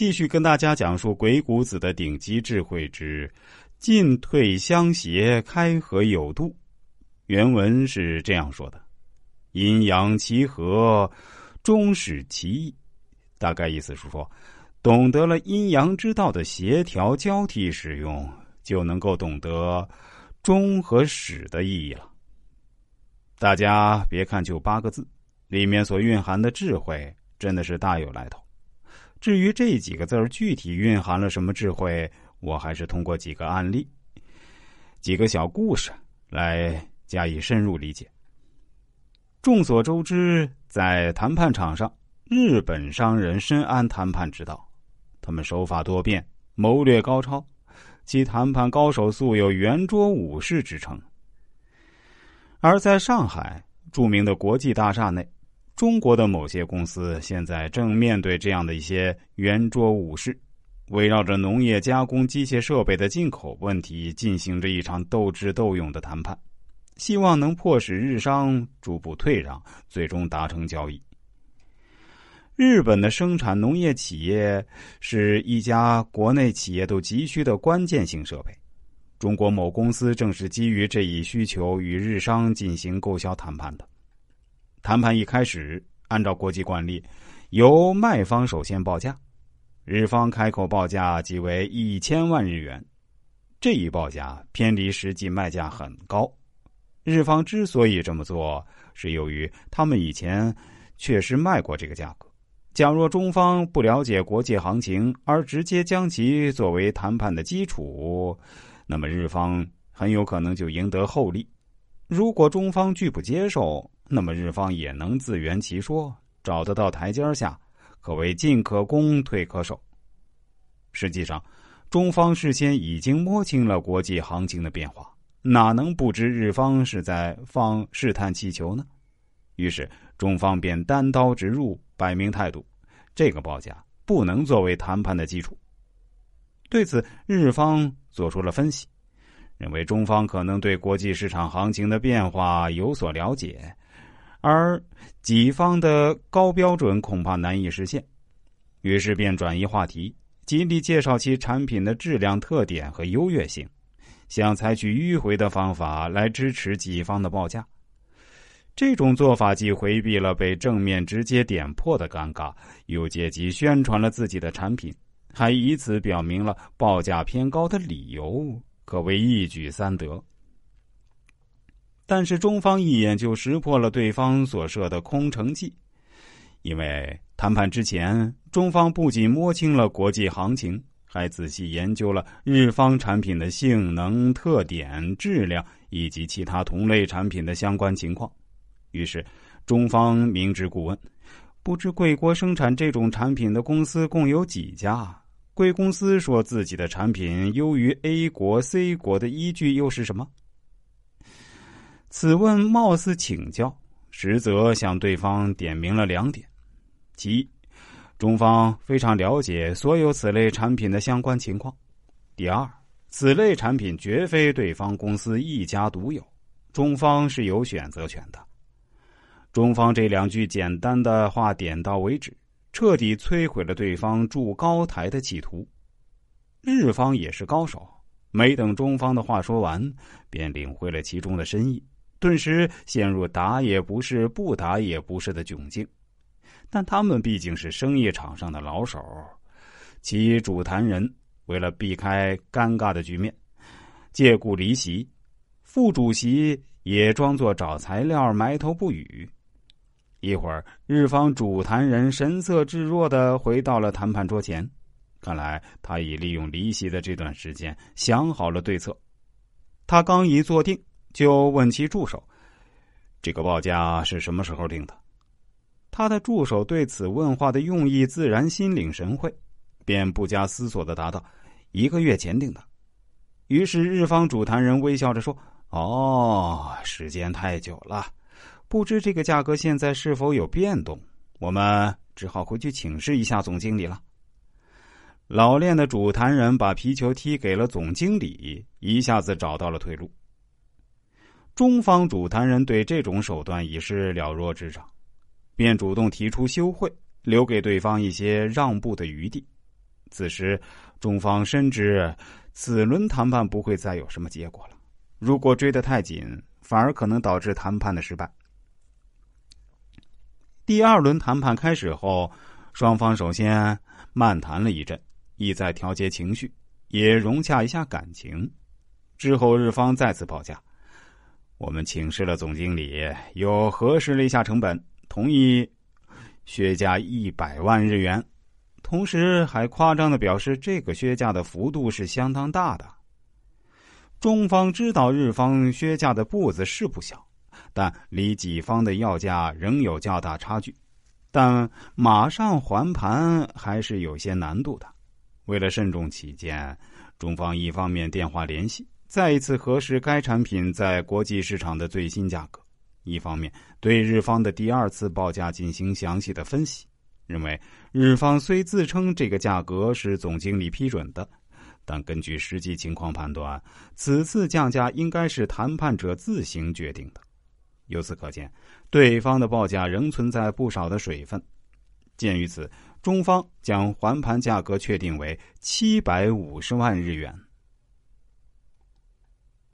继续跟大家讲述鬼谷子的顶级智慧之进退相协，开合有度。原文是这样说的：“阴阳其和，终始其义。”大概意思是说，懂得了阴阳之道的协调交替使用，就能够懂得终和始的意义了。大家别看就八个字，里面所蕴含的智慧真的是大有来头。至于这几个字儿具体蕴含了什么智慧，我还是通过几个案例、几个小故事来。加以深入理解。众所周知，在谈判场上，日本商人深谙谈判之道，他们手法多变，谋略高超，其谈判高手素有“圆桌武士”之称。而在上海著名的国际大厦内，中国的某些公司现在正面对这样的一些“圆桌武士”，围绕着农业加工机械设备的进口问题，进行着一场斗智斗勇的谈判。希望能迫使日商逐步退让，最终达成交易。日本的生产农业企业是一家国内企业都急需的关键性设备。中国某公司正是基于这一需求与日商进行购销谈判的。谈判一开始，按照国际惯例，由卖方首先报价，日方开口报价即为一千万日元。这一报价偏离实际卖价很高。日方之所以这么做，是由于他们以前确实卖过这个价格。假若中方不了解国际行情，而直接将其作为谈判的基础，那么日方很有可能就赢得厚利。如果中方拒不接受，那么日方也能自圆其说，找得到台阶下，可谓进可攻，退可守。实际上，中方事先已经摸清了国际行情的变化。哪能不知日方是在放试探气球呢？于是中方便单刀直入，摆明态度：这个报价不能作为谈判的基础。对此，日方做出了分析，认为中方可能对国际市场行情的变化有所了解，而己方的高标准恐怕难以实现，于是便转移话题，极力介绍其产品的质量特点和优越性。想采取迂回的方法来支持己方的报价，这种做法既回避了被正面直接点破的尴尬，又借机宣传了自己的产品，还以此表明了报价偏高的理由，可谓一举三得。但是中方一眼就识破了对方所设的空城计，因为谈判之前，中方不仅摸清了国际行情。还仔细研究了日方产品的性能特点、质量以及其他同类产品的相关情况。于是，中方明知故问：“不知贵国生产这种产品的公司共有几家？贵公司说自己的产品优于 A 国、C 国的依据又是什么？”此问貌似请教，实则向对方点明了两点：其一。中方非常了解所有此类产品的相关情况。第二，此类产品绝非对方公司一家独有，中方是有选择权的。中方这两句简单的话点到为止，彻底摧毁了对方筑高台的企图。日方也是高手，没等中方的话说完，便领会了其中的深意，顿时陷入打也不是，不打也不是的窘境。但他们毕竟是生意场上的老手，其主谈人为了避开尴尬的局面，借故离席，副主席也装作找材料，埋头不语。一会儿，日方主谈人神色自若的回到了谈判桌前，看来他已利用离席的这段时间想好了对策。他刚一坐定，就问其助手：“这个报价是什么时候定的？”他的助手对此问话的用意自然心领神会，便不加思索的答道：“一个月前定的。”于是日方主谈人微笑着说：“哦，时间太久了，不知这个价格现在是否有变动？我们只好回去请示一下总经理了。”老练的主谈人把皮球踢给了总经理，一下子找到了退路。中方主谈人对这种手段已是了若指掌。便主动提出休会，留给对方一些让步的余地。此时，中方深知此轮谈判不会再有什么结果了。如果追得太紧，反而可能导致谈判的失败。第二轮谈判开始后，双方首先漫谈了一阵，意在调节情绪，也融洽一下感情。之后，日方再次报价，我们请示了总经理，又核实了一下成本，同意削价一百万日元。同时还夸张的表示，这个削价的幅度是相当大的。中方知道日方削价的步子是不小，但离己方的要价仍有较大差距，但马上还盘还是有些难度的。为了慎重起见，中方一方面电话联系，再一次核实该产品在国际市场的最新价格；一方面对日方的第二次报价进行详细的分析。认为日方虽自称这个价格是总经理批准的，但根据实际情况判断，此次降价应该是谈判者自行决定的。由此可见，对方的报价仍存在不少的水分。鉴于此，中方将还盘价格确定为七百五十万日元。